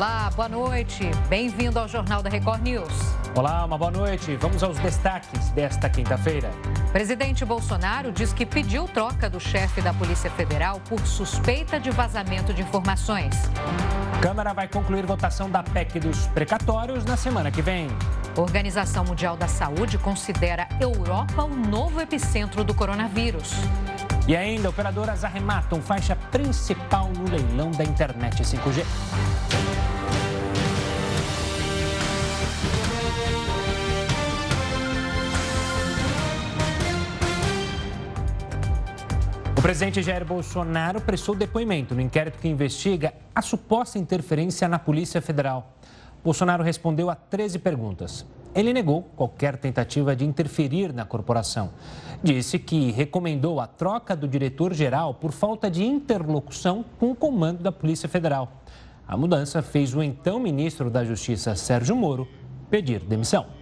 Olá, boa noite. Bem-vindo ao Jornal da Record News. Olá, uma boa noite. Vamos aos destaques desta quinta-feira. Presidente Bolsonaro diz que pediu troca do chefe da Polícia Federal por suspeita de vazamento de informações. Câmara vai concluir votação da PEC dos precatórios na semana que vem. Organização Mundial da Saúde considera Europa o novo epicentro do coronavírus. E ainda, operadoras arrematam faixa principal no leilão da internet 5G. O presidente Jair Bolsonaro prestou depoimento no inquérito que investiga a suposta interferência na Polícia Federal. Bolsonaro respondeu a 13 perguntas. Ele negou qualquer tentativa de interferir na corporação. Disse que recomendou a troca do diretor-geral por falta de interlocução com o comando da Polícia Federal. A mudança fez o então ministro da Justiça, Sérgio Moro, pedir demissão.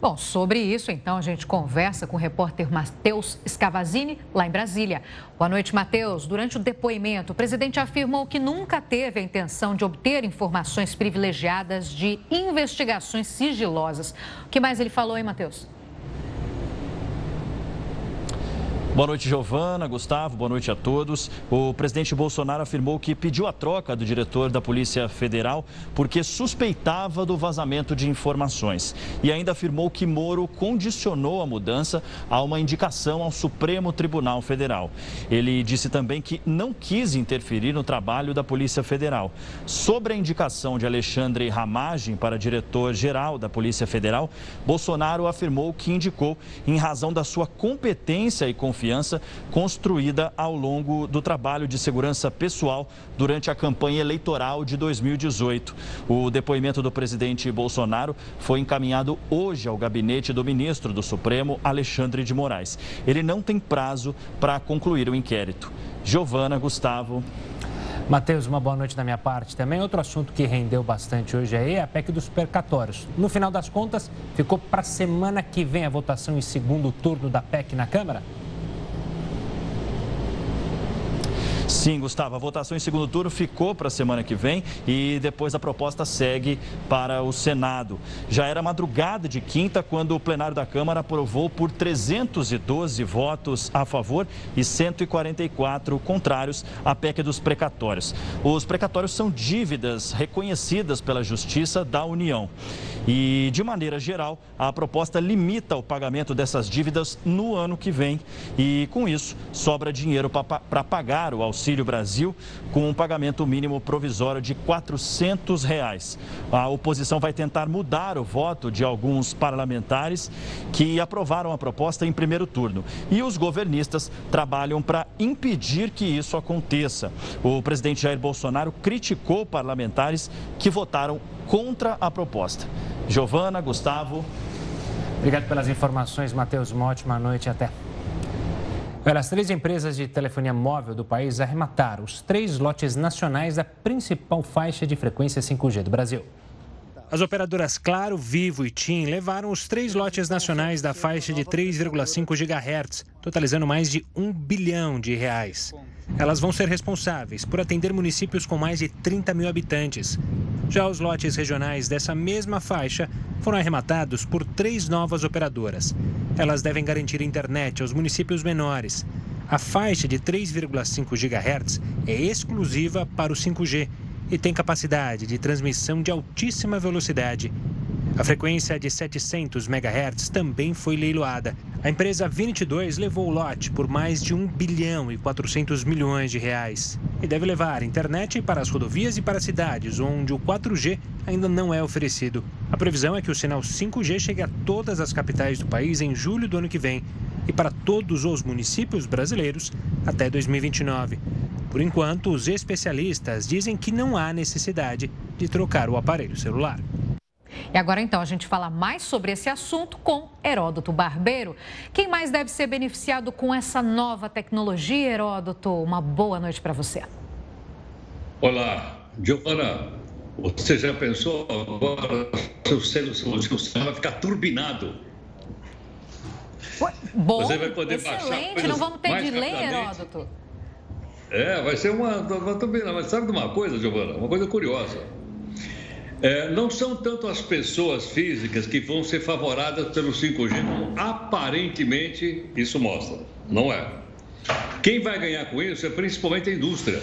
Bom, sobre isso, então, a gente conversa com o repórter Matheus Scavazini, lá em Brasília. Boa noite, Matheus. Durante o depoimento, o presidente afirmou que nunca teve a intenção de obter informações privilegiadas de investigações sigilosas. O que mais ele falou, hein, Matheus? Boa noite, Giovana, Gustavo, boa noite a todos. O presidente Bolsonaro afirmou que pediu a troca do diretor da Polícia Federal porque suspeitava do vazamento de informações. E ainda afirmou que Moro condicionou a mudança a uma indicação ao Supremo Tribunal Federal. Ele disse também que não quis interferir no trabalho da Polícia Federal. Sobre a indicação de Alexandre Ramagem para diretor-geral da Polícia Federal, Bolsonaro afirmou que indicou em razão da sua competência e confiança confiança construída ao longo do trabalho de segurança pessoal durante a campanha eleitoral de 2018. O depoimento do presidente Bolsonaro foi encaminhado hoje ao gabinete do ministro do Supremo, Alexandre de Moraes. Ele não tem prazo para concluir o inquérito. Giovana, Gustavo. Matheus, uma boa noite da minha parte. Também outro assunto que rendeu bastante hoje aí é a PEC dos percatórios. No final das contas, ficou para semana que vem a votação em segundo turno da PEC na Câmara? Sim, Gustavo, a votação em segundo turno ficou para a semana que vem e depois a proposta segue para o Senado. Já era madrugada de quinta quando o plenário da Câmara aprovou por 312 votos a favor e 144 contrários a PEC dos precatórios. Os precatórios são dívidas reconhecidas pela Justiça da União. E, de maneira geral, a proposta limita o pagamento dessas dívidas no ano que vem. E, com isso, sobra dinheiro para pagar o Auxílio Brasil com um pagamento mínimo provisório de 400 reais. A oposição vai tentar mudar o voto de alguns parlamentares que aprovaram a proposta em primeiro turno. E os governistas trabalham para impedir que isso aconteça. O presidente Jair Bolsonaro criticou parlamentares que votaram contra a proposta. Giovana, Gustavo. Obrigado pelas informações, Matheus. Uma ótima noite até. Olha, as três empresas de telefonia móvel do país arremataram os três lotes nacionais da principal faixa de frequência 5G do Brasil. As operadoras Claro, Vivo e TIM levaram os três lotes nacionais da faixa de 3,5 GHz, totalizando mais de um bilhão de reais. Elas vão ser responsáveis por atender municípios com mais de 30 mil habitantes. Já os lotes regionais dessa mesma faixa foram arrematados por três novas operadoras. Elas devem garantir internet aos municípios menores. A faixa de 3,5 GHz é exclusiva para o 5G e tem capacidade de transmissão de altíssima velocidade. A frequência de 700 MHz também foi leiloada. A empresa 22 levou o lote por mais de 1 bilhão e 400 milhões de reais. E deve levar internet para as rodovias e para cidades onde o 4G ainda não é oferecido. A previsão é que o sinal 5G chegue a todas as capitais do país em julho do ano que vem e para todos os municípios brasileiros até 2029. Por enquanto, os especialistas dizem que não há necessidade de trocar o aparelho celular. E agora então a gente fala mais sobre esse assunto com Heródoto Barbeiro. Quem mais deve ser beneficiado com essa nova tecnologia, Heródoto? Uma boa noite para você. Olá, Giovana. Você já pensou agora o seu, seu celular vai ficar turbinado? Bom, você vai poder excelente, baixar não vamos ter delay, Heródoto. É, vai ser uma. Mas sabe de uma coisa, Giovana? Uma coisa curiosa. É, não são tanto as pessoas físicas que vão ser favoradas pelo 5G, como aparentemente isso mostra. Não é. Quem vai ganhar com isso é principalmente a indústria.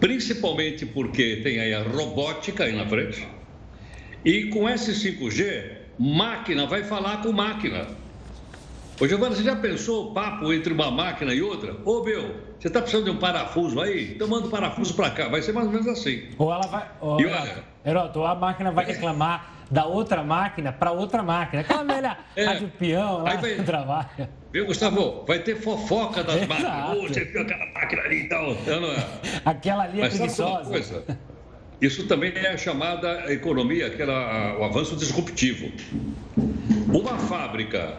Principalmente porque tem aí a robótica aí na frente. E com esse 5G, máquina vai falar com máquina. Ô, Giovana, você já pensou o papo entre uma máquina e outra? Ô, meu, você está precisando de um parafuso aí? Então manda o um parafuso para cá. Vai ser mais ou menos assim. Ou ela vai. Ou, e olha, Heroto, ou a máquina vai reclamar da outra máquina para outra máquina. Aquela velha é, rádio peão lá vai, trabalha. Viu, Gustavo? Vai ter fofoca das Exato. máquinas. Oh, você viu aquela máquina ali e então, tal. Não é? Aquela ali é Mas preguiçosa. Isso também é a chamada economia, aquela, o avanço disruptivo. Uma fábrica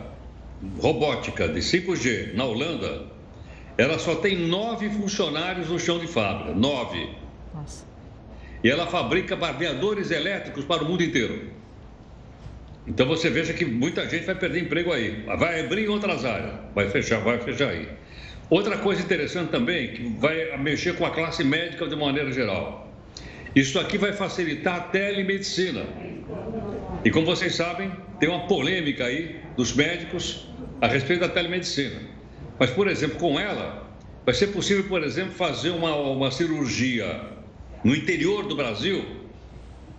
robótica de 5G na Holanda, ela só tem nove funcionários no chão de fábrica. Nove. Nossa. E ela fabrica barbeadores elétricos para o mundo inteiro. Então você veja que muita gente vai perder emprego aí. Vai abrir em outras áreas. Vai fechar, vai fechar aí. Outra coisa interessante também, que vai mexer com a classe médica de maneira geral. Isso aqui vai facilitar a telemedicina. E como vocês sabem, tem uma polêmica aí dos médicos a respeito da telemedicina. Mas, por exemplo, com ela, vai ser possível, por exemplo, fazer uma, uma cirurgia no interior do Brasil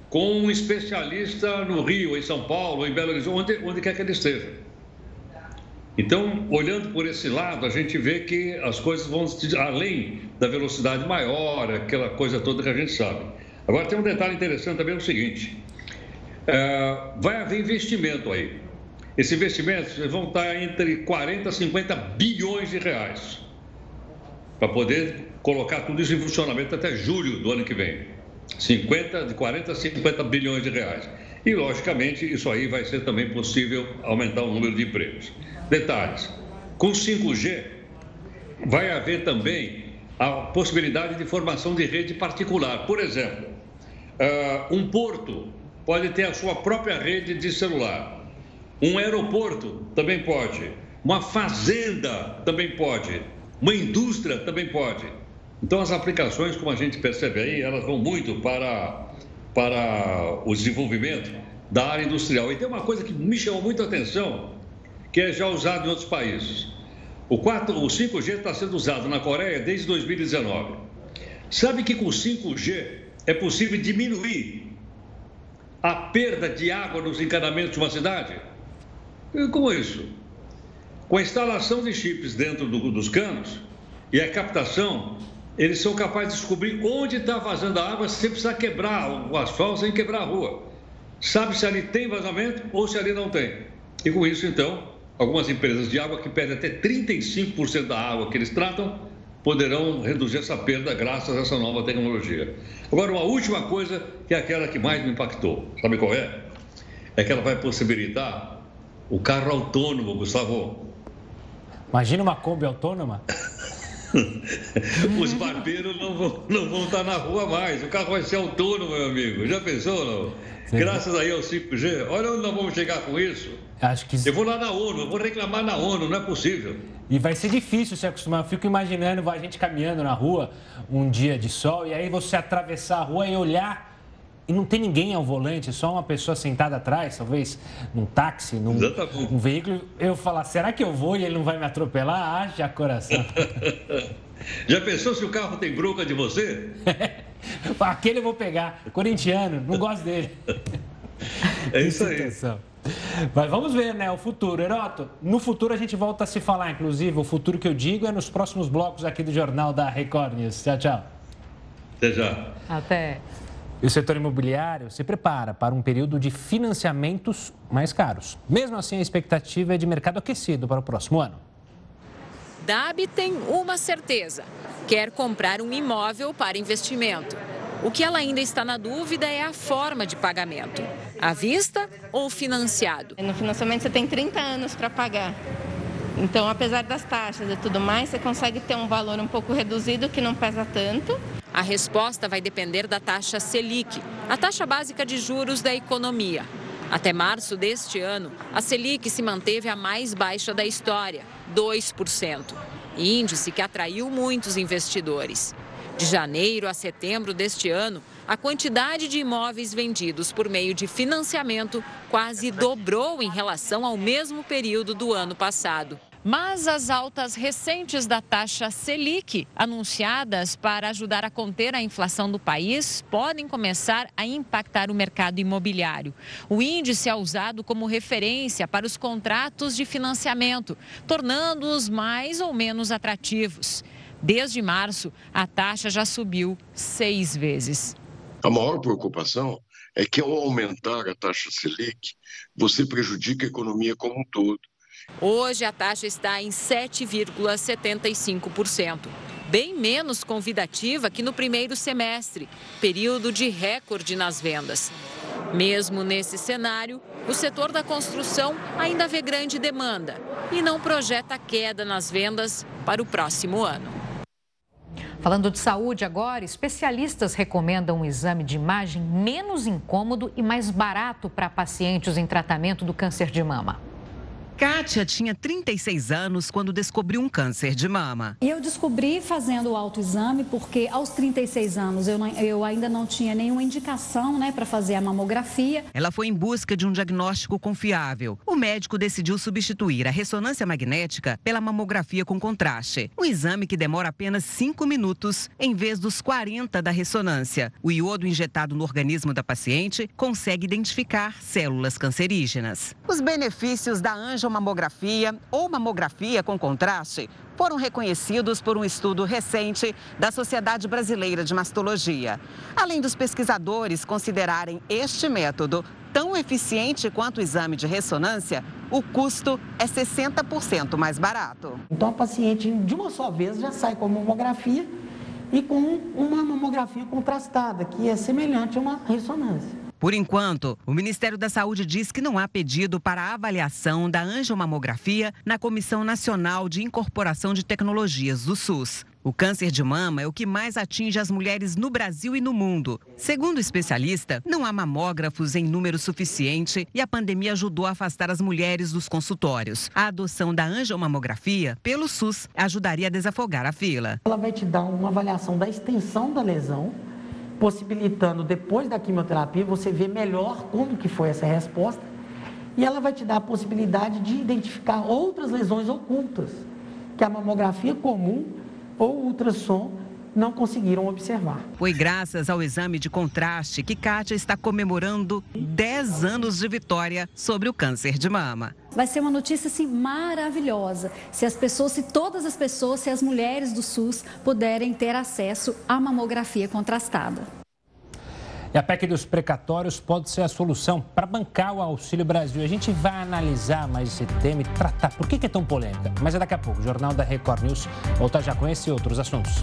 com um especialista no Rio, em São Paulo, em Belo Horizonte, onde, onde quer que ele esteja. Então, olhando por esse lado, a gente vê que as coisas vão além da velocidade maior, aquela coisa toda que a gente sabe. Agora, tem um detalhe interessante também: é o seguinte: é, vai haver investimento aí. Esses investimentos vão estar entre 40 e 50 bilhões de reais para poder colocar tudo isso em funcionamento até julho do ano que vem. 50, de 40 a 50 bilhões de reais. E, logicamente, isso aí vai ser também possível aumentar o número de empregos. Detalhes: com 5G, vai haver também a possibilidade de formação de rede particular. Por exemplo, uh, um porto pode ter a sua própria rede de celular. Um aeroporto também pode. Uma fazenda também pode. Uma indústria também pode. Então, as aplicações, como a gente percebe aí, elas vão muito para, para o desenvolvimento da área industrial. E tem uma coisa que me chamou muito a atenção, que é já usado em outros países. O, 4, o 5G está sendo usado na Coreia desde 2019. Sabe que com 5G é possível diminuir a perda de água nos encanamentos de uma cidade? Como isso? Com a instalação de chips dentro do, dos canos e a captação, eles são capazes de descobrir onde está vazando a água sem precisar quebrar o asfalto, sem quebrar a rua. Sabe se ali tem vazamento ou se ali não tem. E com isso, então, algumas empresas de água que perdem até 35% da água que eles tratam poderão reduzir essa perda graças a essa nova tecnologia. Agora, uma última coisa que é aquela que mais me impactou. Sabe qual é? É que ela vai possibilitar o carro autônomo, Gustavo. Imagina uma Kombi autônoma. Os barbeiros não vão, não vão estar na rua mais. O carro vai ser autônomo, meu amigo. Já pensou, não? Sim. Graças aí ao 5G. Olha onde nós vamos chegar com isso. Acho que... Eu vou lá na ONU, eu vou reclamar na ONU, não é possível. E vai ser difícil se acostumar. Eu fico imaginando a gente caminhando na rua um dia de sol e aí você atravessar a rua e olhar e não tem ninguém ao volante, só uma pessoa sentada atrás, talvez num táxi, num, num veículo, eu falar, será que eu vou e ele não vai me atropelar? Haja coração. Já pensou se o carro tem bronca de você? Aquele eu vou pegar, corintiano, não gosto dele. É isso aí. Mas vamos ver, né? O futuro. Heroto, no futuro a gente volta a se falar, inclusive. O futuro que eu digo é nos próximos blocos aqui do Jornal da Record News. Tchau, tchau. Até já. Até. E o setor imobiliário se prepara para um período de financiamentos mais caros. Mesmo assim, a expectativa é de mercado aquecido para o próximo ano. Dab tem uma certeza: quer comprar um imóvel para investimento. O que ela ainda está na dúvida é a forma de pagamento: à vista ou financiado. No financiamento você tem 30 anos para pagar. Então, apesar das taxas e tudo mais, você consegue ter um valor um pouco reduzido que não pesa tanto a resposta vai depender da taxa Selic, a taxa básica de juros da economia. Até março deste ano, a Selic se manteve a mais baixa da história, 2%, índice que atraiu muitos investidores. De janeiro a setembro deste ano, a quantidade de imóveis vendidos por meio de financiamento quase dobrou em relação ao mesmo período do ano passado. Mas as altas recentes da taxa Selic, anunciadas para ajudar a conter a inflação do país, podem começar a impactar o mercado imobiliário. O índice é usado como referência para os contratos de financiamento, tornando-os mais ou menos atrativos. Desde março, a taxa já subiu seis vezes. A maior preocupação é que, ao aumentar a taxa Selic, você prejudica a economia como um todo Hoje a taxa está em 7,75%, bem menos convidativa que no primeiro semestre, período de recorde nas vendas. Mesmo nesse cenário, o setor da construção ainda vê grande demanda e não projeta queda nas vendas para o próximo ano. Falando de saúde agora, especialistas recomendam um exame de imagem menos incômodo e mais barato para pacientes em tratamento do câncer de mama. Kátia tinha 36 anos quando descobriu um câncer de mama. E eu descobri fazendo o autoexame porque aos 36 anos eu, não, eu ainda não tinha nenhuma indicação né, para fazer a mamografia. Ela foi em busca de um diagnóstico confiável. O médico decidiu substituir a ressonância magnética pela mamografia com contraste. Um exame que demora apenas 5 minutos em vez dos 40 da ressonância. O iodo injetado no organismo da paciente consegue identificar células cancerígenas. Os benefícios da anjo mamografia ou mamografia com contraste foram reconhecidos por um estudo recente da Sociedade Brasileira de Mastologia. Além dos pesquisadores considerarem este método tão eficiente quanto o exame de ressonância, o custo é 60% mais barato. Então a paciente de uma só vez já sai com a mamografia e com uma mamografia contrastada, que é semelhante a uma ressonância. Por enquanto, o Ministério da Saúde diz que não há pedido para avaliação da angiomamografia na Comissão Nacional de Incorporação de Tecnologias do SUS. O câncer de mama é o que mais atinge as mulheres no Brasil e no mundo. Segundo o especialista, não há mamógrafos em número suficiente e a pandemia ajudou a afastar as mulheres dos consultórios. A adoção da angiomamografia pelo SUS ajudaria a desafogar a fila. Ela vai te dar uma avaliação da extensão da lesão possibilitando depois da quimioterapia você ver melhor como que foi essa resposta e ela vai te dar a possibilidade de identificar outras lesões ocultas que a mamografia comum ou ultrassom não conseguiram observar. Foi graças ao exame de contraste que Kátia está comemorando 10 anos de vitória sobre o câncer de mama. Vai ser uma notícia assim maravilhosa. Se as pessoas, se todas as pessoas, se as mulheres do SUS puderem ter acesso à mamografia contrastada. E a PEC dos precatórios pode ser a solução para bancar o Auxílio Brasil. A gente vai analisar mais esse tema e tratar por que é tão polêmica. Mas é daqui a pouco. O Jornal da Record News volta já com esse e outros assuntos.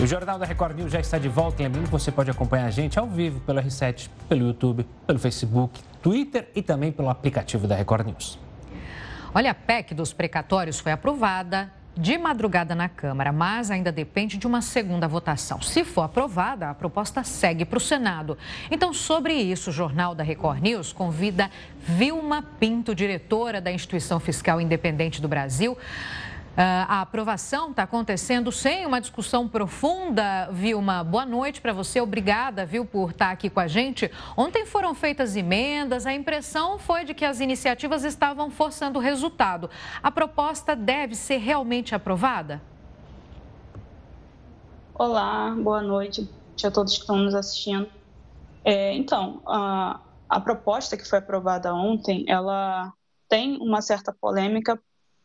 O Jornal da Record News já está de volta. Lembrando que você pode acompanhar a gente ao vivo pelo R7, pelo YouTube, pelo Facebook, Twitter e também pelo aplicativo da Record News. Olha, a PEC dos precatórios foi aprovada de madrugada na Câmara, mas ainda depende de uma segunda votação. Se for aprovada, a proposta segue para o Senado. Então, sobre isso, o Jornal da Record News convida Vilma Pinto, diretora da Instituição Fiscal Independente do Brasil. Uh, a aprovação está acontecendo sem uma discussão profunda. Vilma, boa noite para você. Obrigada, viu, por estar tá aqui com a gente. Ontem foram feitas emendas. A impressão foi de que as iniciativas estavam forçando o resultado. A proposta deve ser realmente aprovada? Olá, boa noite a todos que estão nos assistindo. É, então, a, a proposta que foi aprovada ontem, ela tem uma certa polêmica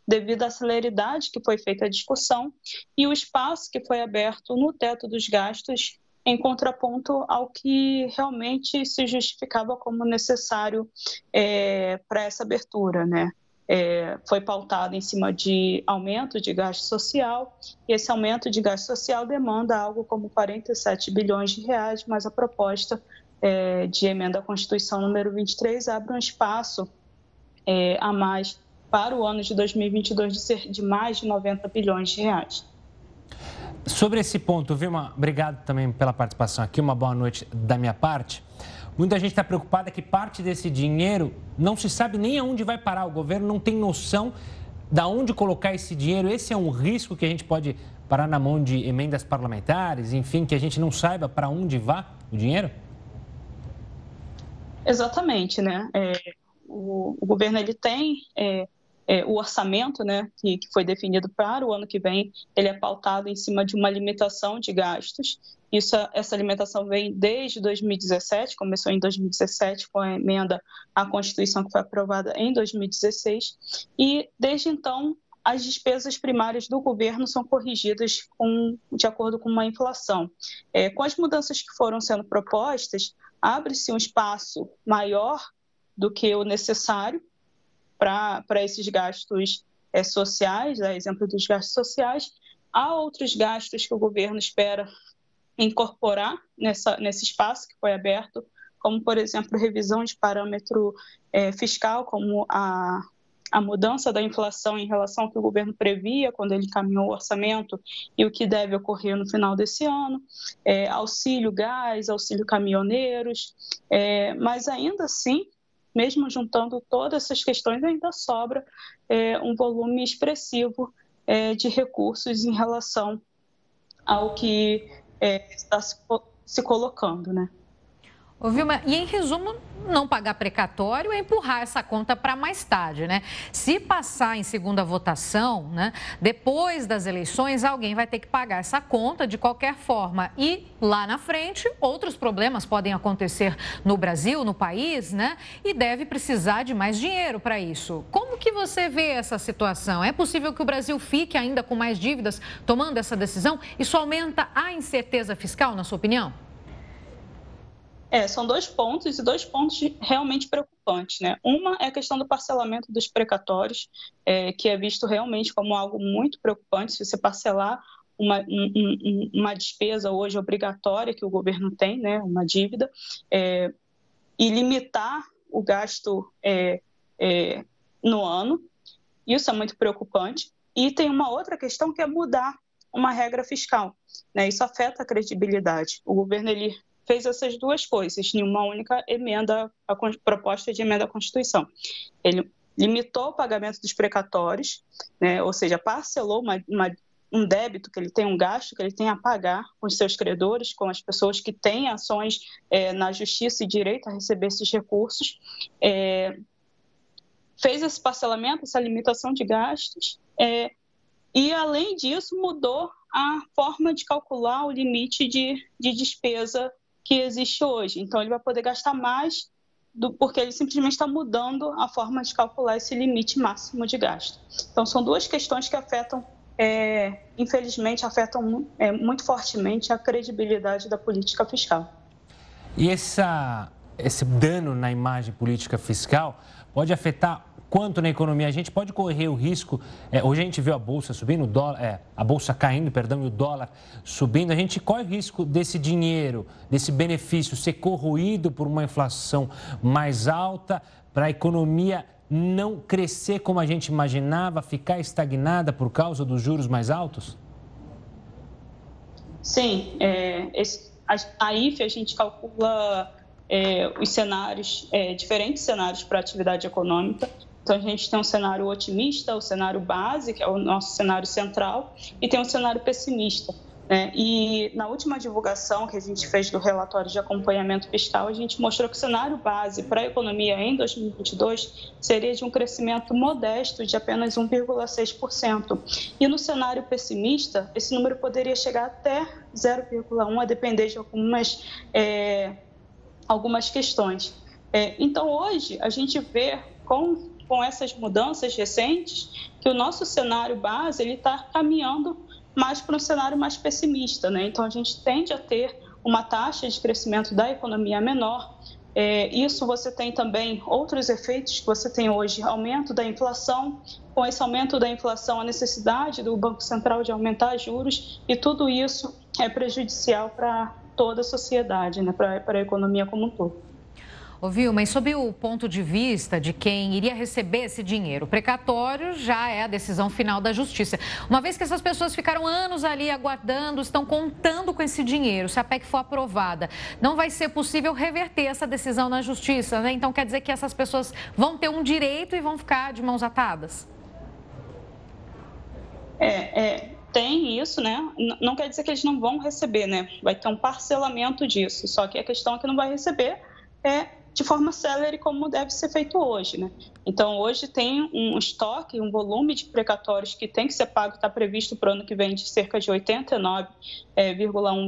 devido à celeridade que foi feita a discussão e o espaço que foi aberto no teto dos gastos em contraponto ao que realmente se justificava como necessário é, para essa abertura, né? É, foi pautado em cima de aumento de gasto social, e esse aumento de gasto social demanda algo como 47 bilhões de reais, mas a proposta é, de emenda à Constituição número 23 abre um espaço é, a mais para o ano de 2022 de ser de mais de 90 bilhões de reais. Sobre esse ponto, Vilma, obrigado também pela participação aqui, uma boa noite da minha parte. Muita gente está preocupada que parte desse dinheiro não se sabe nem aonde vai parar. O governo não tem noção Da onde colocar esse dinheiro? Esse é um risco que a gente pode parar na mão de emendas parlamentares, enfim, que a gente não saiba para onde vá o dinheiro? Exatamente, né? É, o, o, governo ele tem é, é, o orçamento, né, que, que foi definido para o ano que vem, ele é pautado em cima de uma limitação de gastos. Isso, essa limitação vem desde 2017, começou em 2017 com a emenda à Constituição que foi aprovada em 2016, e desde então as despesas primárias do governo são corrigidas com, de acordo com uma inflação. É, com as mudanças que foram sendo propostas, abre-se um espaço maior do que o necessário para esses gastos é, sociais, a exemplo dos gastos sociais. Há outros gastos que o governo espera incorporar nessa, nesse espaço que foi aberto, como, por exemplo, revisão de parâmetro é, fiscal, como a a mudança da inflação em relação ao que o governo previa quando ele caminhou o orçamento e o que deve ocorrer no final desse ano, é, auxílio gás, auxílio caminhoneiros, é, mas ainda assim, mesmo juntando todas essas questões, ainda sobra é, um volume expressivo é, de recursos em relação ao que é, está se, se colocando, né? Ô, Vilma, e em resumo, não pagar precatório é empurrar essa conta para mais tarde, né? Se passar em segunda votação, né, depois das eleições, alguém vai ter que pagar essa conta de qualquer forma. E lá na frente, outros problemas podem acontecer no Brasil, no país, né? E deve precisar de mais dinheiro para isso. Como que você vê essa situação? É possível que o Brasil fique ainda com mais dívidas tomando essa decisão? Isso aumenta a incerteza fiscal, na sua opinião? É, são dois pontos e dois pontos realmente preocupantes, né? Uma é a questão do parcelamento dos precatórios, é, que é visto realmente como algo muito preocupante. Se você parcelar uma, um, uma despesa hoje obrigatória que o governo tem, né, uma dívida, é, e limitar o gasto é, é no ano, isso é muito preocupante. E tem uma outra questão que é mudar uma regra fiscal. Né? Isso afeta a credibilidade. O governo ele fez essas duas coisas em uma única emenda, a proposta de emenda à Constituição. Ele limitou o pagamento dos precatórios, né, ou seja, parcelou uma, uma, um débito que ele tem, um gasto que ele tem a pagar com os seus credores, com as pessoas que têm ações é, na justiça e direito a receber esses recursos. É, fez esse parcelamento, essa limitação de gastos, é, e, além disso, mudou a forma de calcular o limite de, de despesa que existe hoje. Então, ele vai poder gastar mais do, porque ele simplesmente está mudando a forma de calcular esse limite máximo de gasto. Então, são duas questões que afetam, é, infelizmente, afetam é, muito fortemente a credibilidade da política fiscal. E essa, esse dano na imagem política fiscal pode afetar quanto na economia. A gente pode correr o risco. É, hoje a gente viu a bolsa subindo, o dólar, é, a bolsa caindo, perdão, e o dólar subindo. A gente corre o risco desse dinheiro, desse benefício ser corroído por uma inflação mais alta, para a economia não crescer como a gente imaginava, ficar estagnada por causa dos juros mais altos? Sim, é, esse, a, a IFE a gente calcula é, os cenários, é, diferentes cenários para a atividade econômica. Então, a gente tem um cenário otimista, o cenário base, que é o nosso cenário central, e tem um cenário pessimista. Né? E na última divulgação que a gente fez do relatório de acompanhamento fiscal, a gente mostrou que o cenário base para a economia em 2022 seria de um crescimento modesto de apenas 1,6%. E no cenário pessimista, esse número poderia chegar até 0,1%, a depender de algumas, é, algumas questões. É, então, hoje, a gente vê com com essas mudanças recentes, que o nosso cenário base ele está caminhando mais para um cenário mais pessimista, né? Então a gente tende a ter uma taxa de crescimento da economia menor. É, isso você tem também outros efeitos que você tem hoje, aumento da inflação. Com esse aumento da inflação, a necessidade do Banco Central de aumentar juros e tudo isso é prejudicial para toda a sociedade, né? para, a economia como um todo. Ouviu, mas sob o ponto de vista de quem iria receber esse dinheiro, precatório já é a decisão final da justiça. Uma vez que essas pessoas ficaram anos ali aguardando, estão contando com esse dinheiro, se a PEC for aprovada, não vai ser possível reverter essa decisão na justiça, né? Então quer dizer que essas pessoas vão ter um direito e vão ficar de mãos atadas? É, é, tem isso, né? Não quer dizer que eles não vão receber, né? Vai ter um parcelamento disso. Só que a questão é que não vai receber é de forma célere como deve ser feito hoje, né? Então, hoje tem um estoque, um volume de precatórios que tem que ser pago, está previsto para o ano que vem de cerca de 89,1 é,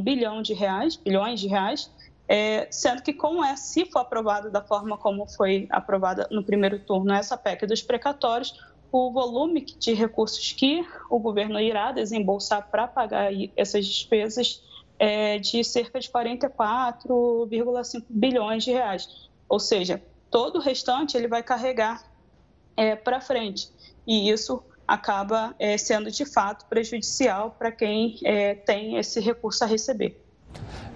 bilhão de reais, bilhões de reais, é, sendo que com essa, se for aprovado da forma como foi aprovada no primeiro turno essa PEC dos precatórios, o volume de recursos que o governo irá desembolsar para pagar essas despesas é de cerca de 44,5 bilhões de reais. Ou seja, todo o restante ele vai carregar é, para frente. E isso acaba é, sendo de fato prejudicial para quem é, tem esse recurso a receber.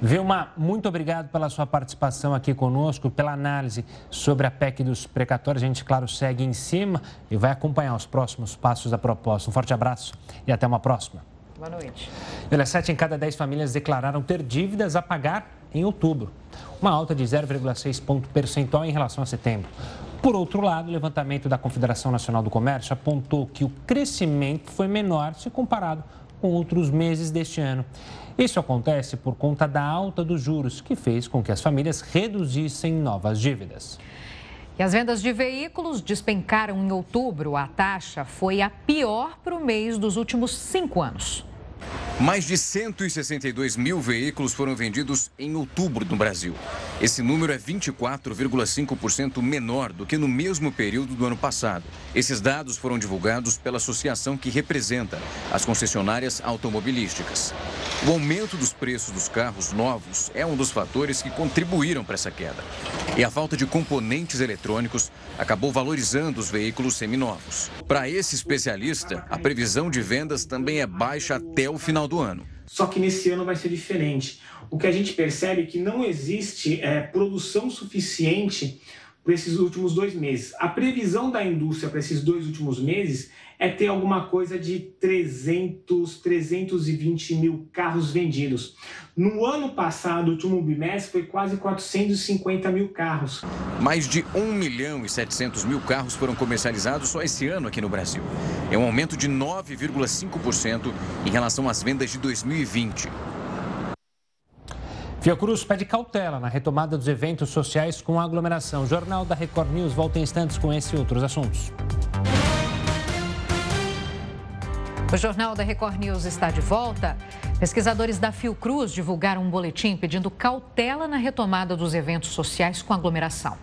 Vilma, muito obrigado pela sua participação aqui conosco, pela análise sobre a PEC dos precatórios. A gente, claro, segue em cima e vai acompanhar os próximos passos da proposta. Um forte abraço e até uma próxima. Boa noite. Olha, sete em cada dez famílias declararam ter dívidas a pagar em outubro, uma alta de 0,6 ponto percentual em relação a setembro. Por outro lado, o levantamento da Confederação Nacional do Comércio apontou que o crescimento foi menor se comparado com outros meses deste ano. Isso acontece por conta da alta dos juros, que fez com que as famílias reduzissem novas dívidas. E as vendas de veículos despencaram em outubro. A taxa foi a pior para o mês dos últimos cinco anos. Mais de 162 mil veículos foram vendidos em outubro no Brasil. Esse número é 24,5% menor do que no mesmo período do ano passado. Esses dados foram divulgados pela associação que representa as concessionárias automobilísticas. O aumento dos preços dos carros novos é um dos fatores que contribuíram para essa queda. E a falta de componentes eletrônicos acabou valorizando os veículos seminovos. Para esse especialista, a previsão de vendas também é baixa até o final do ano. Só que nesse ano vai ser diferente. O que a gente percebe é que não existe é, produção suficiente para esses últimos dois meses. A previsão da indústria para esses dois últimos meses é ter alguma coisa de 300, 320 mil carros vendidos. No ano passado, o último bimestre, foi quase 450 mil carros. Mais de 1 milhão e 700 mil carros foram comercializados só esse ano aqui no Brasil. É um aumento de 9,5% em relação às vendas de 2020. Fiocruz pede cautela na retomada dos eventos sociais com aglomeração. O Jornal da Record News volta em instantes com esse e outros assuntos. O Jornal da Record News está de volta. Pesquisadores da Fiocruz divulgaram um boletim pedindo cautela na retomada dos eventos sociais com aglomeração.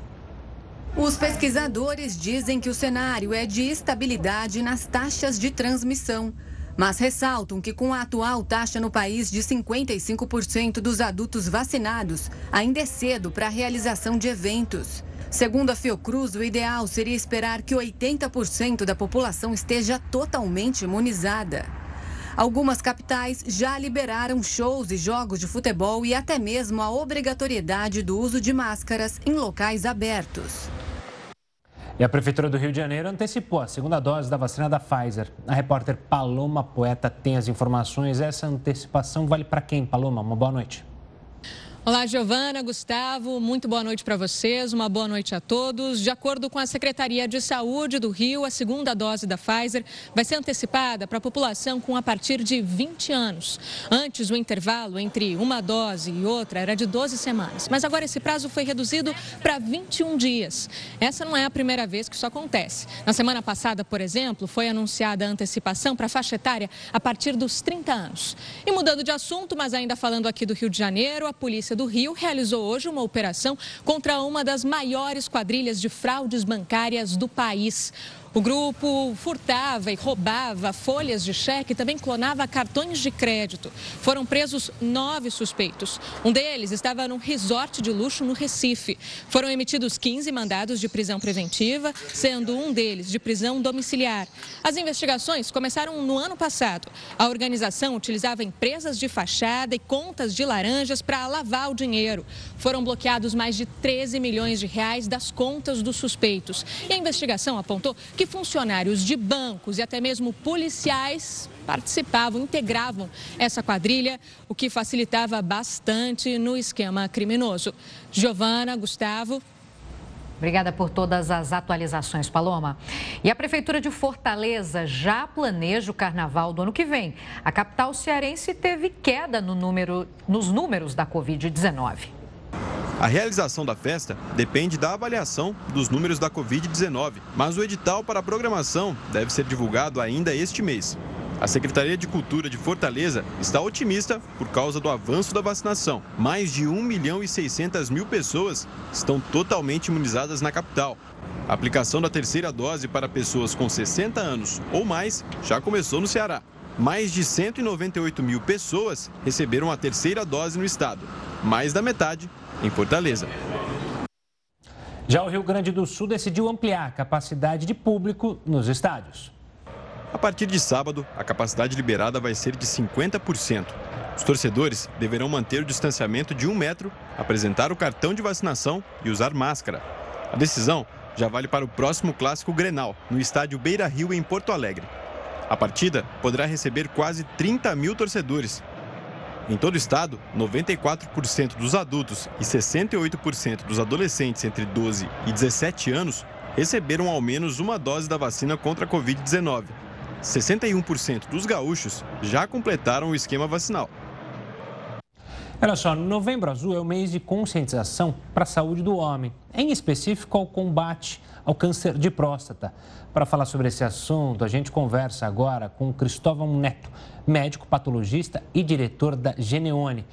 Os pesquisadores dizem que o cenário é de estabilidade nas taxas de transmissão, mas ressaltam que com a atual taxa no país de 55% dos adultos vacinados, ainda é cedo para a realização de eventos. Segundo a Fiocruz, o ideal seria esperar que 80% da população esteja totalmente imunizada. Algumas capitais já liberaram shows e jogos de futebol e até mesmo a obrigatoriedade do uso de máscaras em locais abertos. E a Prefeitura do Rio de Janeiro antecipou a segunda dose da vacina da Pfizer. A repórter Paloma Poeta tem as informações. Essa antecipação vale para quem, Paloma? Uma boa noite. Olá, Giovana, Gustavo, muito boa noite para vocês, uma boa noite a todos. De acordo com a Secretaria de Saúde do Rio, a segunda dose da Pfizer vai ser antecipada para a população com a partir de 20 anos. Antes, o intervalo entre uma dose e outra era de 12 semanas, mas agora esse prazo foi reduzido para 21 dias. Essa não é a primeira vez que isso acontece. Na semana passada, por exemplo, foi anunciada a antecipação para a faixa etária a partir dos 30 anos. E mudando de assunto, mas ainda falando aqui do Rio de Janeiro, a polícia Polícia do Rio realizou hoje uma operação contra uma das maiores quadrilhas de fraudes bancárias do país. O grupo furtava e roubava folhas de cheque e também clonava cartões de crédito. Foram presos nove suspeitos. Um deles estava num resort de luxo no Recife. Foram emitidos 15 mandados de prisão preventiva, sendo um deles de prisão domiciliar. As investigações começaram no ano passado. A organização utilizava empresas de fachada e contas de laranjas para lavar o dinheiro. Foram bloqueados mais de 13 milhões de reais das contas dos suspeitos. E a investigação apontou que funcionários de bancos e até mesmo policiais participavam, integravam essa quadrilha, o que facilitava bastante no esquema criminoso. Giovana, Gustavo. Obrigada por todas as atualizações, Paloma. E a Prefeitura de Fortaleza já planeja o carnaval do ano que vem. A capital cearense teve queda no número, nos números da Covid-19. A realização da festa depende da avaliação dos números da Covid-19, mas o edital para a programação deve ser divulgado ainda este mês. A Secretaria de Cultura de Fortaleza está otimista por causa do avanço da vacinação. Mais de 1 milhão e 600 mil pessoas estão totalmente imunizadas na capital. A aplicação da terceira dose para pessoas com 60 anos ou mais já começou no Ceará. Mais de 198 mil pessoas receberam a terceira dose no estado, mais da metade em Fortaleza. Já o Rio Grande do Sul decidiu ampliar a capacidade de público nos estádios. A partir de sábado, a capacidade liberada vai ser de 50%. Os torcedores deverão manter o distanciamento de um metro, apresentar o cartão de vacinação e usar máscara. A decisão já vale para o próximo clássico Grenal, no estádio Beira Rio, em Porto Alegre. A partida poderá receber quase 30 mil torcedores. Em todo o estado, 94% dos adultos e 68% dos adolescentes entre 12 e 17 anos receberam ao menos uma dose da vacina contra a Covid-19. 61% dos gaúchos já completaram o esquema vacinal. Olha só, Novembro Azul é o mês de conscientização para a saúde do homem, em específico ao combate ao câncer de próstata. Para falar sobre esse assunto, a gente conversa agora com Cristóvão Neto, médico patologista e diretor da Geneone.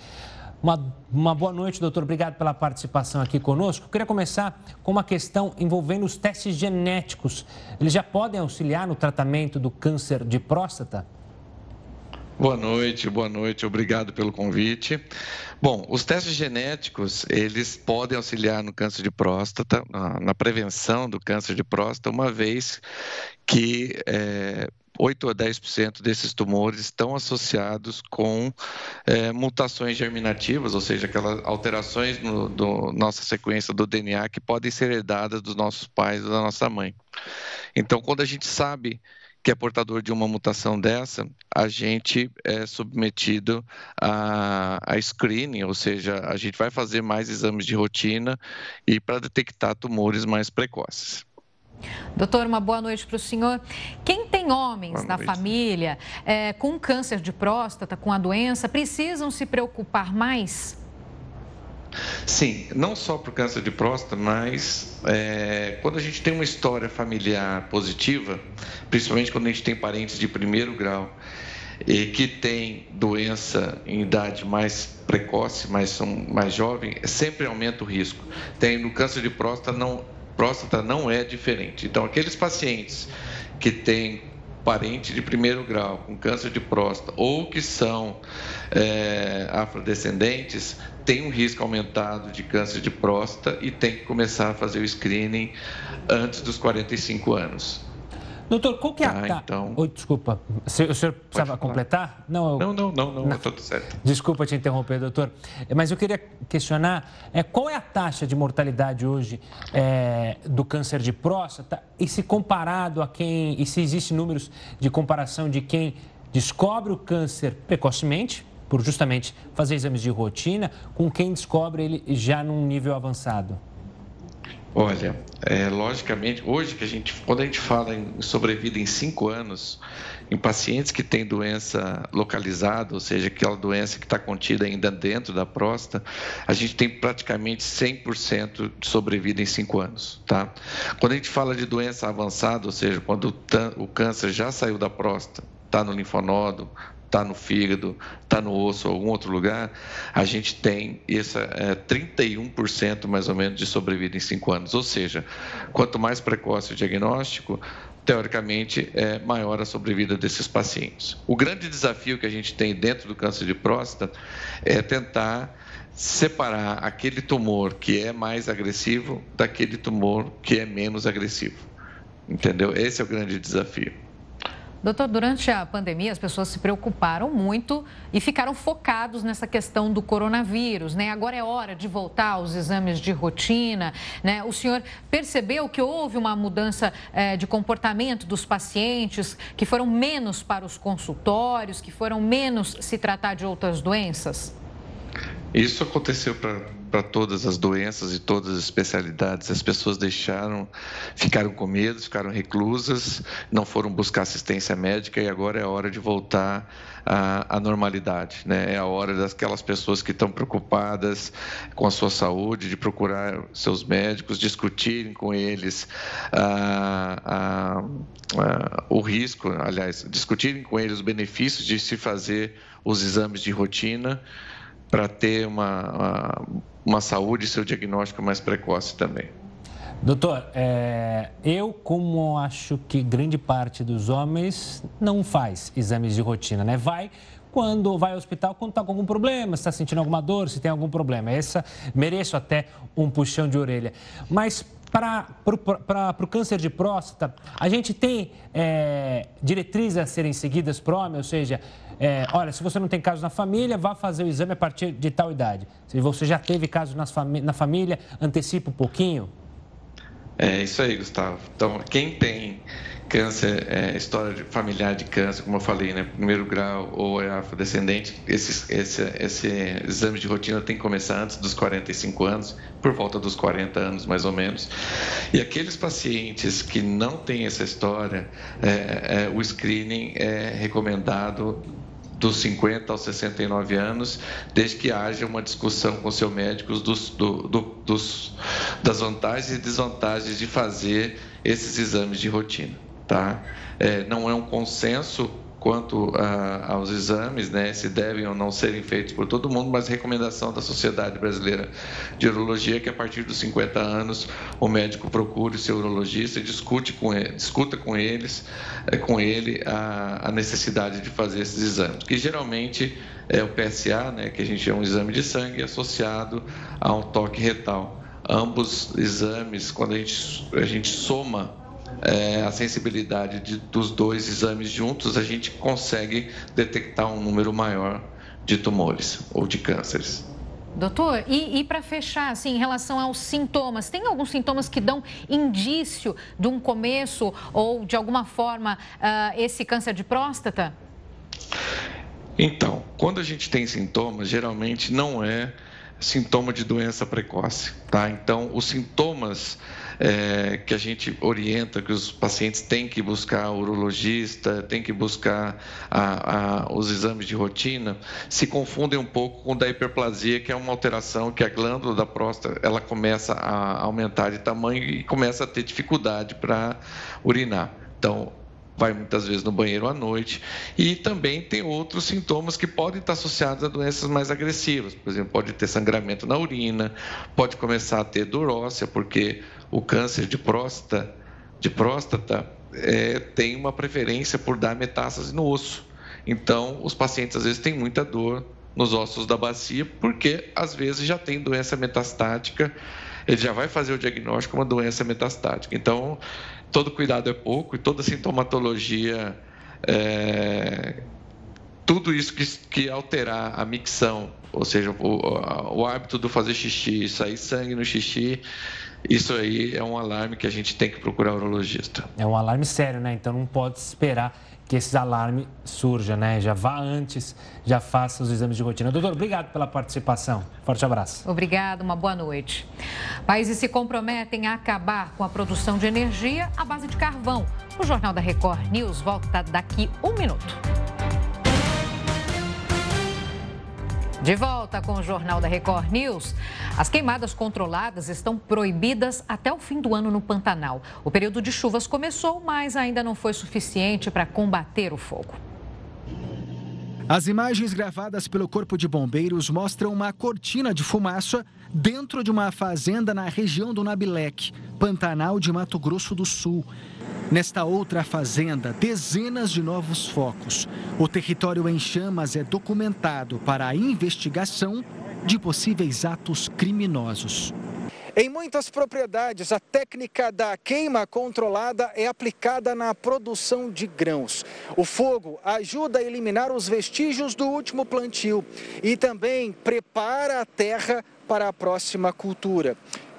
Uma, uma, boa noite, doutor. Obrigado pela participação aqui conosco. Eu queria começar com uma questão envolvendo os testes genéticos. Eles já podem auxiliar no tratamento do câncer de próstata? Boa noite, boa noite. Obrigado pelo convite. Bom, os testes genéticos, eles podem auxiliar no câncer de próstata, na, prevenção do câncer de próstata, uma vez que é, 8 a 10% desses tumores estão associados com é, mutações germinativas, ou seja, aquelas alterações no nossa sequência do DNA que podem ser herdadas dos nossos pais ou da nossa mãe. Então, quando a gente sabe que é portador de uma mutação dessa, a gente é submetido a, a, screening, ou seja, a gente vai fazer mais exames de rotina e para detectar tumores mais precoces. Doutor, uma boa noite para o senhor. Quem tem homens na família é, com câncer de próstata, com a doença, precisam se preocupar mais? Sim, não só o câncer de próstata, mas é, quando a gente tem uma história familiar positiva, principalmente quando a gente tem parentes de primeiro grau e que tem doença em idade mais precoce, mais, mais jovem, sempre aumenta o risco. Tem no câncer de próstata não próstata não é diferente. Então, aqueles pacientes que têm parente de primeiro grau com câncer de próstata ou que são é, afrodescendentes têm um risco aumentado de câncer de próstata e tem que começar a fazer o screening antes dos 45 anos. Doutor, qual que é a... Tá, então... Oi, desculpa, o senhor precisava completar? Não, eu... não, não, não, não, não, tudo certo. Desculpa te interromper, doutor, mas eu queria questionar é, qual é a taxa de mortalidade hoje é, do câncer de próstata e se comparado a quem, e se existem números de comparação de quem descobre o câncer precocemente, por justamente fazer exames de rotina, com quem descobre ele já num nível avançado? Olha, é, logicamente, hoje que a gente, quando a gente fala em sobrevida em cinco anos, em pacientes que têm doença localizada, ou seja, aquela doença que está contida ainda dentro da próstata, a gente tem praticamente 100% de sobrevida em cinco anos, tá? Quando a gente fala de doença avançada, ou seja, quando o câncer já saiu da próstata, está no linfonodo, está no fígado, está no osso algum outro lugar, a gente tem essa é, 31% mais ou menos de sobrevida em 5 anos. Ou seja, quanto mais precoce o diagnóstico, teoricamente é maior a sobrevida desses pacientes. O grande desafio que a gente tem dentro do câncer de próstata é tentar separar aquele tumor que é mais agressivo daquele tumor que é menos agressivo. Entendeu? Esse é o grande desafio. Doutor, durante a pandemia, as pessoas se preocuparam muito e ficaram focados nessa questão do coronavírus, né? Agora é hora de voltar aos exames de rotina, né? O senhor percebeu que houve uma mudança é, de comportamento dos pacientes, que foram menos para os consultórios, que foram menos se tratar de outras doenças? Isso aconteceu para todas as doenças e todas as especialidades. As pessoas deixaram, ficaram com medo, ficaram reclusas, não foram buscar assistência médica e agora é a hora de voltar à, à normalidade. Né? É a hora daquelas pessoas que estão preocupadas com a sua saúde, de procurar seus médicos, discutirem com eles ah, ah, o risco, aliás, discutirem com eles os benefícios de se fazer os exames de rotina para ter uma, uma, uma, saúde e seu diagnóstico mais precoce também. Doutor, é, eu como acho que grande parte dos homens não faz exames de rotina, né? Vai quando vai ao hospital, quando está com algum problema, está sentindo alguma dor, se tem algum problema. Essa mereço até um puxão de orelha. Mas para o câncer de próstata, a gente tem é, diretrizes a serem seguidas para o homem, ou seja, é, olha, se você não tem caso na família, vá fazer o exame a partir de tal idade. Se você já teve caso na família, antecipa um pouquinho. É isso aí, Gustavo. Então, quem tem câncer, é, história de, familiar de câncer, como eu falei, né, primeiro grau ou é afrodescendente, esse, esse, esse exame de rotina tem que começar antes dos 45 anos, por volta dos 40 anos mais ou menos. E aqueles pacientes que não têm essa história, é, é, o screening é recomendado dos 50 aos 69 anos, desde que haja uma discussão com seu médico dos, do, do, dos, das vantagens e desvantagens de fazer esses exames de rotina. Tá? É, não é um consenso quanto a, aos exames, né, se devem ou não serem feitos por todo mundo, mas recomendação da Sociedade Brasileira de Urologia é que a partir dos 50 anos o médico procure o seu urologista e discute com ele, discuta com eles, é, com ele a, a necessidade de fazer esses exames, que geralmente é o PSA, né, que a gente chama de exame de sangue associado a um toque retal. Ambos exames, quando a gente, a gente soma é, a sensibilidade de, dos dois exames juntos, a gente consegue detectar um número maior de tumores ou de cânceres. Doutor, e, e para fechar, assim, em relação aos sintomas, tem alguns sintomas que dão indício de um começo ou, de alguma forma, uh, esse câncer de próstata? Então, quando a gente tem sintomas, geralmente não é sintoma de doença precoce, tá? Então, os sintomas é, que a gente orienta que os pacientes têm que buscar o urologista, têm que buscar a, a, os exames de rotina, se confundem um pouco com da hiperplasia, que é uma alteração que a glândula da próstata ela começa a aumentar de tamanho e começa a ter dificuldade para urinar. Então, vai muitas vezes no banheiro à noite. E também tem outros sintomas que podem estar associados a doenças mais agressivas. Por exemplo, pode ter sangramento na urina, pode começar a ter dor óssea, porque o câncer de próstata, de próstata é, tem uma preferência por dar metástase no osso. Então, os pacientes às vezes têm muita dor nos ossos da bacia, porque às vezes já tem doença metastática, ele já vai fazer o diagnóstico uma doença metastática. Então, todo cuidado é pouco e toda sintomatologia, é, tudo isso que, que, alterar a micção, ou seja, o, o hábito do fazer xixi, sair sangue no xixi, isso aí é um alarme que a gente tem que procurar o urologista. É um alarme sério, né? Então não pode esperar que esse alarme surja, né? Já vá antes, já faça os exames de rotina. Doutor, obrigado pela participação. Forte abraço. Obrigado, uma boa noite. Países se comprometem a acabar com a produção de energia à base de carvão. O Jornal da Record News volta daqui um minuto. De volta com o Jornal da Record News. As queimadas controladas estão proibidas até o fim do ano no Pantanal. O período de chuvas começou, mas ainda não foi suficiente para combater o fogo. As imagens gravadas pelo Corpo de Bombeiros mostram uma cortina de fumaça dentro de uma fazenda na região do Nabilec, Pantanal de Mato Grosso do Sul. Nesta outra fazenda, dezenas de novos focos. O território em chamas é documentado para a investigação de possíveis atos criminosos. Em muitas propriedades, a técnica da queima controlada é aplicada na produção de grãos. O fogo ajuda a eliminar os vestígios do último plantio e também prepara a terra para a próxima cultura.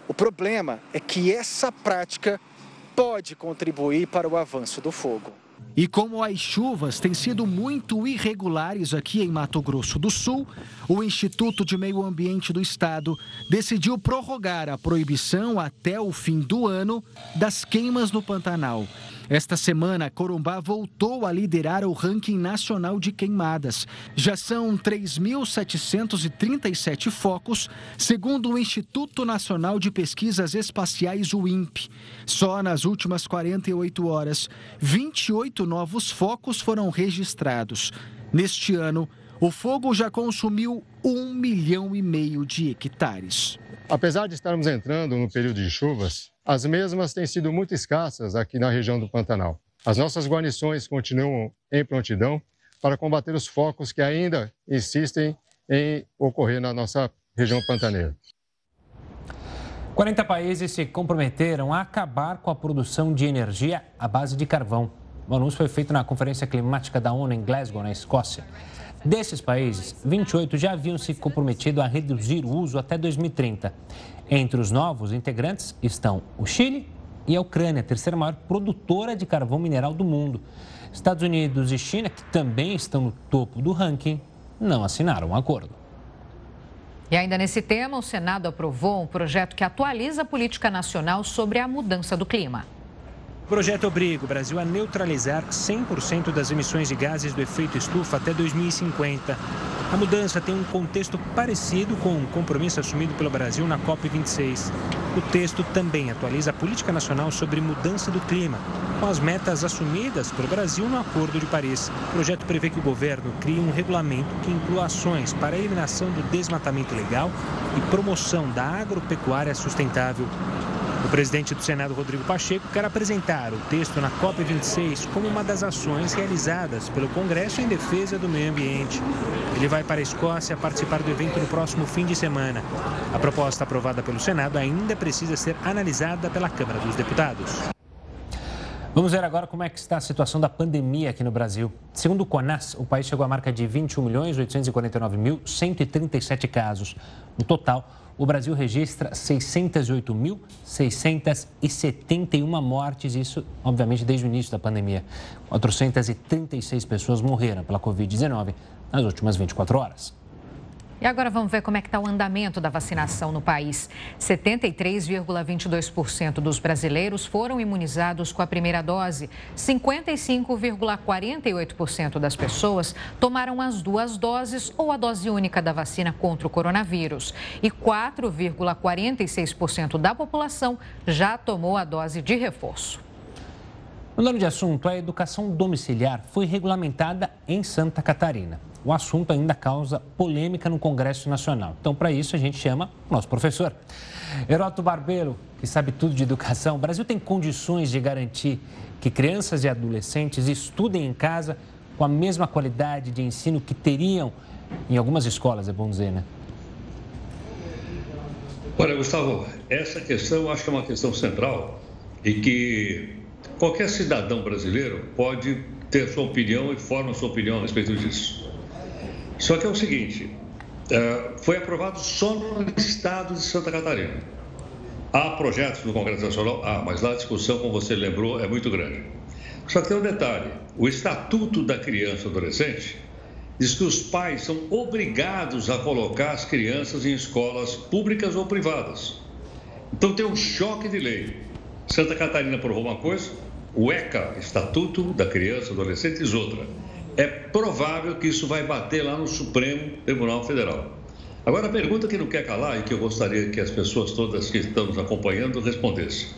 O problema é que essa prática pode contribuir para o avanço do fogo. E como as chuvas têm sido muito irregulares aqui em Mato Grosso do Sul, o Instituto de Meio Ambiente do Estado decidiu prorrogar a proibição até o fim do ano das queimas no Pantanal. Esta semana, Corumbá voltou a liderar o ranking nacional de queimadas. Já são 3.737 focos, segundo o Instituto Nacional de Pesquisas Espaciais, o INPE. Só nas últimas 48 horas, 28 novos focos foram registrados. Neste ano, o fogo já consumiu um milhão e meio de hectares. Apesar de estarmos entrando no período de chuvas, as mesmas têm sido muito escassas aqui na região do Pantanal. As nossas guarnições continuam em prontidão para combater os focos que ainda insistem em ocorrer na nossa região pantaneira. 40 países se comprometeram a acabar com a produção de energia à base de carvão. O anúncio foi feito na Conferência Climática da ONU em Glasgow, na Escócia. Desses países, 28 já haviam se comprometido a reduzir o uso até 2030. Entre os novos integrantes estão o Chile e a Ucrânia, a terceira maior produtora de carvão mineral do mundo. Estados Unidos e China, que também estão no topo do ranking, não assinaram um acordo. E ainda nesse tema, o Senado aprovou um projeto que atualiza a política nacional sobre a mudança do clima. O projeto obriga o Brasil a neutralizar 100% das emissões de gases do efeito estufa até 2050. A mudança tem um contexto parecido com o um compromisso assumido pelo Brasil na COP26. O texto também atualiza a política nacional sobre mudança do clima, com as metas assumidas pelo Brasil no Acordo de Paris. O projeto prevê que o governo crie um regulamento que inclua ações para a eliminação do desmatamento ilegal e promoção da agropecuária sustentável. O presidente do Senado, Rodrigo Pacheco, quer apresentar o texto na COP26 como uma das ações realizadas pelo Congresso em defesa do meio ambiente. Ele vai para a Escócia participar do evento no próximo fim de semana. A proposta aprovada pelo Senado ainda precisa ser analisada pela Câmara dos Deputados. Vamos ver agora como é que está a situação da pandemia aqui no Brasil. Segundo o CONAS, o país chegou à marca de 21.849.137 casos. No total, o Brasil registra 608.671 mortes, isso, obviamente, desde o início da pandemia. 436 pessoas morreram pela Covid-19 nas últimas 24 horas. E agora vamos ver como é que está o andamento da vacinação no país. 73,22% dos brasileiros foram imunizados com a primeira dose. 55,48% das pessoas tomaram as duas doses ou a dose única da vacina contra o coronavírus. E 4,46% da população já tomou a dose de reforço. Mudando de assunto, a educação domiciliar foi regulamentada em Santa Catarina o assunto ainda causa polêmica no Congresso Nacional. Então, para isso, a gente chama o nosso professor. Heroto Barbeiro, que sabe tudo de educação. O Brasil tem condições de garantir que crianças e adolescentes estudem em casa com a mesma qualidade de ensino que teriam em algumas escolas, é bom dizer, né? Olha, Gustavo, essa questão acho que é uma questão central e que qualquer cidadão brasileiro pode ter sua opinião e forma sua opinião a respeito disso. Só que é o seguinte, é, foi aprovado só no estado de Santa Catarina. Há projetos no Congresso Nacional? Ah, mas lá a discussão, como você lembrou, é muito grande. Só que tem um detalhe: o Estatuto da Criança e Adolescente diz que os pais são obrigados a colocar as crianças em escolas públicas ou privadas. Então tem um choque de lei. Santa Catarina aprovou uma coisa, o ECA, Estatuto da Criança e Adolescente, diz outra é provável que isso vai bater lá no Supremo Tribunal Federal. Agora, a pergunta que não quer calar e que eu gostaria que as pessoas todas que estão nos acompanhando respondessem.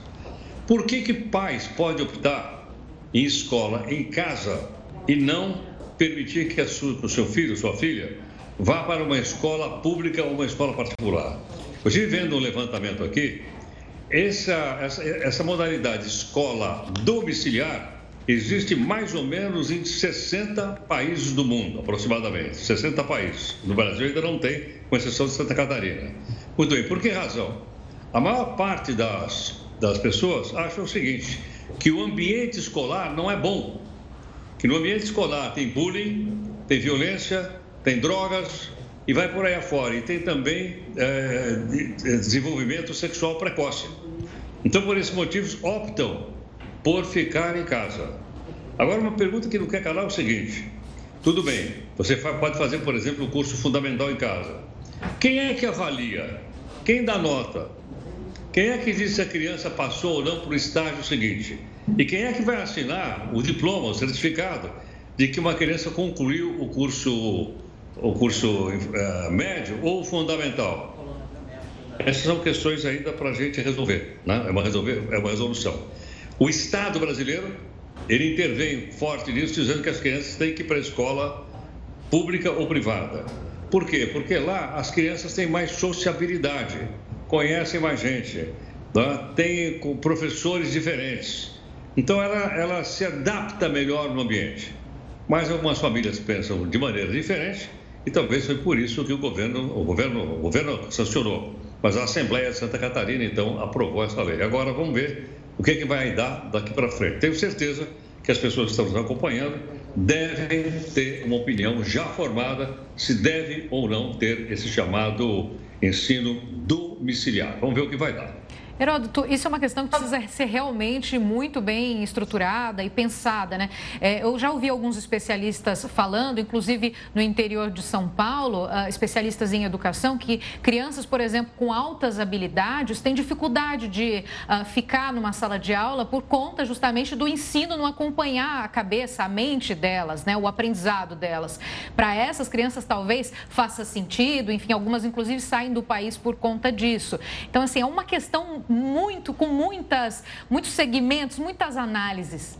Por que, que pais podem optar em escola, em casa, e não permitir que o seu filho, sua filha, vá para uma escola pública ou uma escola particular? Eu estive vendo um levantamento aqui, essa, essa, essa modalidade escola domiciliar existe mais ou menos em 60 países do mundo, aproximadamente. 60 países. No Brasil ainda não tem, com exceção de Santa Catarina. Muito bem, por que razão? A maior parte das, das pessoas acha o seguinte, que o ambiente escolar não é bom. Que no ambiente escolar tem bullying, tem violência, tem drogas e vai por aí afora. E tem também é, desenvolvimento sexual precoce. Então, por esses motivos, optam por ficar em casa. Agora, uma pergunta que não quer calar é o seguinte: tudo bem, você pode fazer, por exemplo, o um curso fundamental em casa. Quem é que avalia? Quem dá nota? Quem é que diz se a criança passou ou não para o estágio seguinte? E quem é que vai assinar o diploma, o certificado de que uma criança concluiu o curso, o curso uh, médio ou fundamental? Essas são questões ainda para a gente resolver, né? é, uma resolver, é uma resolução. O Estado brasileiro, ele intervém forte nisso, dizendo que as crianças têm que ir para a escola pública ou privada. Por quê? Porque lá as crianças têm mais sociabilidade, conhecem mais gente, né? têm professores diferentes. Então ela, ela se adapta melhor no ambiente. Mas algumas famílias pensam de maneira diferente e talvez foi por isso que o governo, o governo, o governo sancionou. Mas a Assembleia de Santa Catarina, então, aprovou essa lei. Agora vamos ver o que, é que vai dar daqui para frente. Tenho certeza que as pessoas que estão nos acompanhando devem ter uma opinião já formada se deve ou não ter esse chamado ensino domiciliar. Vamos ver o que vai dar. Heródoto, isso é uma questão que precisa ser realmente muito bem estruturada e pensada, né? É, eu já ouvi alguns especialistas falando, inclusive no interior de São Paulo, uh, especialistas em educação, que crianças, por exemplo, com altas habilidades têm dificuldade de uh, ficar numa sala de aula por conta justamente do ensino não acompanhar a cabeça, a mente delas, né? O aprendizado delas. Para essas crianças, talvez faça sentido, enfim, algumas inclusive saem do país por conta disso. Então, assim, é uma questão muito, com muitas, muitos segmentos, muitas análises.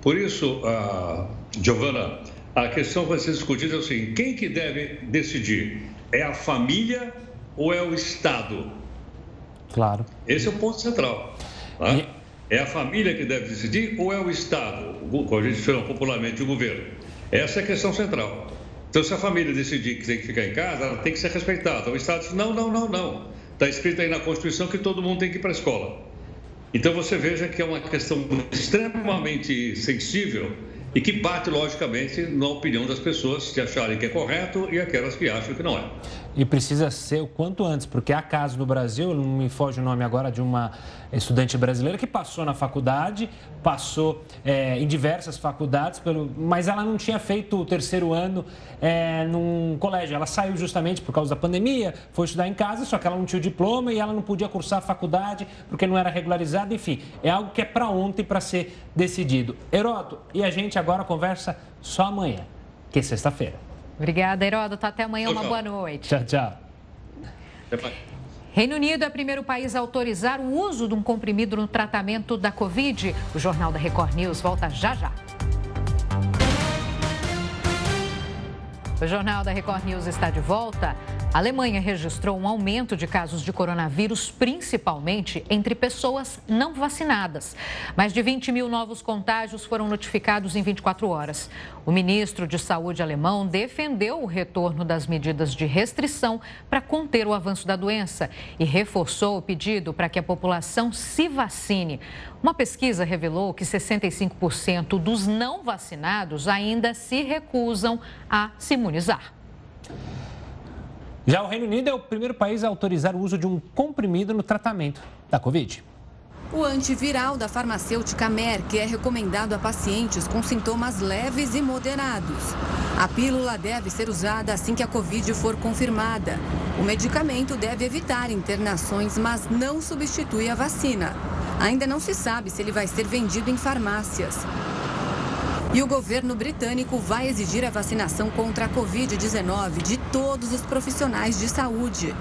Por isso, uh, Giovana, a questão vai ser discutida é assim: quem que deve decidir? É a família ou é o Estado? Claro. Esse é o ponto central. Tá? E... É a família que deve decidir ou é o Estado, como a gente chama popularmente o governo? Essa é a questão central. Então, se a família decidir que tem que ficar em casa, ela tem que ser respeitada. O Estado diz: não, não, não, não. Está escrito aí na Constituição que todo mundo tem que ir para a escola. Então você veja que é uma questão extremamente sensível e que bate, logicamente, na opinião das pessoas que acharem que é correto e aquelas que acham que não é. E precisa ser o quanto antes, porque há casos no Brasil, não me foge o nome agora de uma estudante brasileira que passou na faculdade, passou é, em diversas faculdades, pelo, mas ela não tinha feito o terceiro ano é, num colégio. Ela saiu justamente por causa da pandemia, foi estudar em casa, só que ela não tinha o diploma e ela não podia cursar a faculdade porque não era regularizada. Enfim, é algo que é para ontem para ser decidido. Heroto, e a gente agora conversa só amanhã, que é sexta-feira. Obrigada, Heródoto. Até amanhã. Uma boa noite. Tchau, tchau. Reino Unido é o primeiro país a autorizar o uso de um comprimido no tratamento da Covid. O Jornal da Record News volta já já. O Jornal da Record News está de volta. A Alemanha registrou um aumento de casos de coronavírus, principalmente entre pessoas não vacinadas. Mais de 20 mil novos contágios foram notificados em 24 horas. O ministro de Saúde alemão defendeu o retorno das medidas de restrição para conter o avanço da doença e reforçou o pedido para que a população se vacine. Uma pesquisa revelou que 65% dos não vacinados ainda se recusam a se imunizar. Já o Reino Unido é o primeiro país a autorizar o uso de um comprimido no tratamento da Covid. O antiviral da farmacêutica Merck é recomendado a pacientes com sintomas leves e moderados. A pílula deve ser usada assim que a Covid for confirmada. O medicamento deve evitar internações, mas não substitui a vacina. Ainda não se sabe se ele vai ser vendido em farmácias. E o governo britânico vai exigir a vacinação contra a Covid-19 de todos os profissionais de saúde.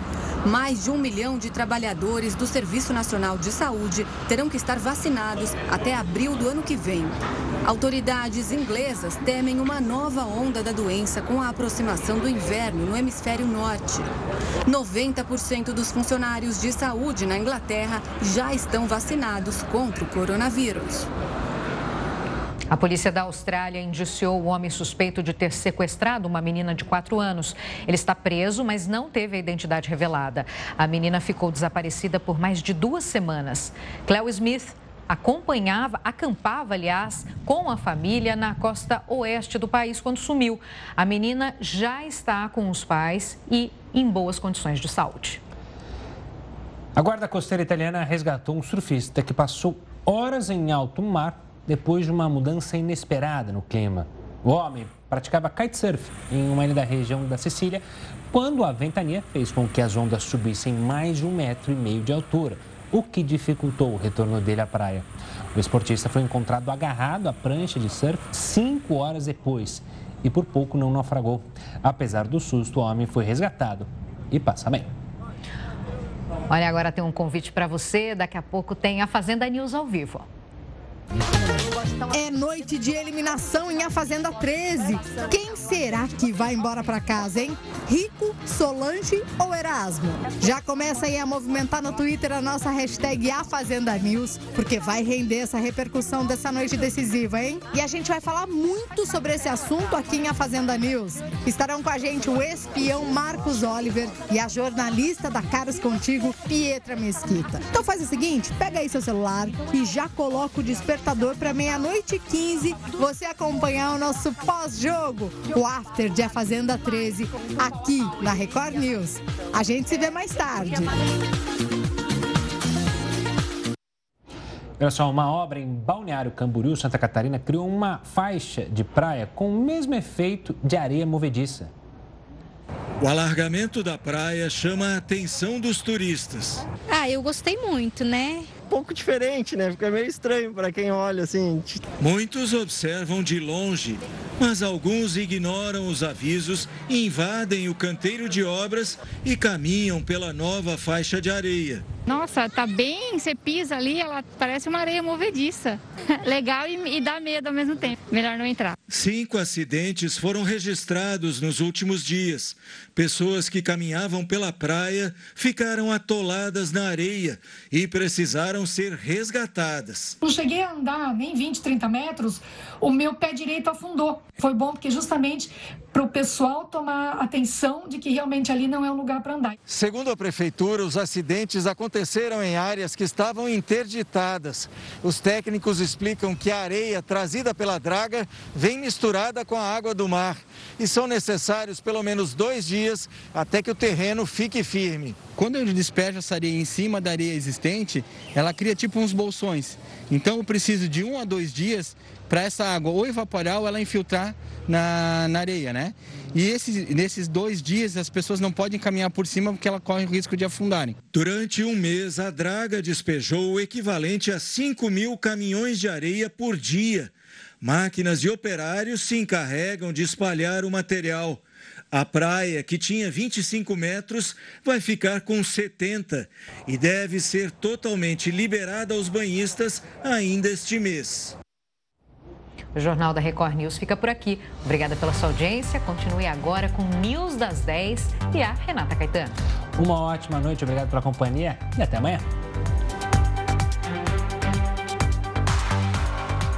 Mais de um milhão de trabalhadores do Serviço Nacional de Saúde terão que estar vacinados até abril do ano que vem. Autoridades inglesas temem uma nova onda da doença com a aproximação do inverno no hemisfério norte. 90% dos funcionários de saúde na Inglaterra já estão vacinados contra o coronavírus. A polícia da Austrália indiciou o homem suspeito de ter sequestrado uma menina de 4 anos. Ele está preso, mas não teve a identidade revelada. A menina ficou desaparecida por mais de duas semanas. Cleo Smith acompanhava, acampava, aliás, com a família na costa oeste do país quando sumiu. A menina já está com os pais e em boas condições de saúde. A guarda costeira italiana resgatou um surfista que passou horas em alto mar depois de uma mudança inesperada no clima. O homem praticava kitesurf em uma ilha da região da Sicília quando a ventania fez com que as ondas subissem mais de um metro e meio de altura, o que dificultou o retorno dele à praia. O esportista foi encontrado agarrado à prancha de surf cinco horas depois e por pouco não naufragou. Apesar do susto, o homem foi resgatado e passa bem. Olha, agora tem um convite para você. Daqui a pouco tem a Fazenda News ao vivo. É noite de eliminação em A Fazenda 13. Quem será que vai embora para casa, hein? Rico, Solange ou Erasmo? Já começa aí a movimentar no Twitter a nossa hashtag A Fazenda News, porque vai render essa repercussão dessa noite decisiva, hein? E a gente vai falar muito sobre esse assunto aqui em A Fazenda News. Estarão com a gente o espião Marcos Oliver e a jornalista da Caros Contigo, Pietra Mesquita. Então faz o seguinte, pega aí seu celular e já coloca o despertador para meia-noite e 15 você acompanhar o nosso pós-jogo, o After de A Fazenda 13, aqui na Record News. A gente se vê mais tarde. Olha só, uma obra em Balneário Camboriú, Santa Catarina, criou uma faixa de praia com o mesmo efeito de areia movediça. O alargamento da praia chama a atenção dos turistas. Ah, eu gostei muito, né? Pouco diferente, né? Fica meio estranho para quem olha assim. Muitos observam de longe, mas alguns ignoram os avisos, invadem o canteiro de obras e caminham pela nova faixa de areia. Nossa, tá bem, você pisa ali, ela parece uma areia movediça. Legal e, e dá medo ao mesmo tempo. Melhor não entrar. Cinco acidentes foram registrados nos últimos dias. Pessoas que caminhavam pela praia ficaram atoladas na areia e precisaram ser resgatadas. Não cheguei a andar nem 20, 30 metros, o meu pé direito afundou. Foi bom porque justamente para o pessoal tomar atenção de que realmente ali não é um lugar para andar. Segundo a prefeitura, os acidentes aconteceram em áreas que estavam interditadas. Os técnicos explicam que a areia trazida pela draga vem misturada com a água do mar e são necessários pelo menos dois dias até que o terreno fique firme. Quando eu despejo essa areia em cima da areia existente, ela cria tipo uns bolsões. Então eu preciso de um a dois dias para essa água ou evaporar ou ela infiltrar na, na areia, né? E esses, nesses dois dias as pessoas não podem caminhar por cima porque ela corre o risco de afundarem. Durante um mês, a draga despejou o equivalente a 5 mil caminhões de areia por dia. Máquinas e operários se encarregam de espalhar o material. A praia, que tinha 25 metros, vai ficar com 70 e deve ser totalmente liberada aos banhistas ainda este mês. O Jornal da Record News fica por aqui. Obrigada pela sua audiência. Continue agora com News das 10 e a Renata Caetano. Uma ótima noite, obrigado pela companhia e até amanhã.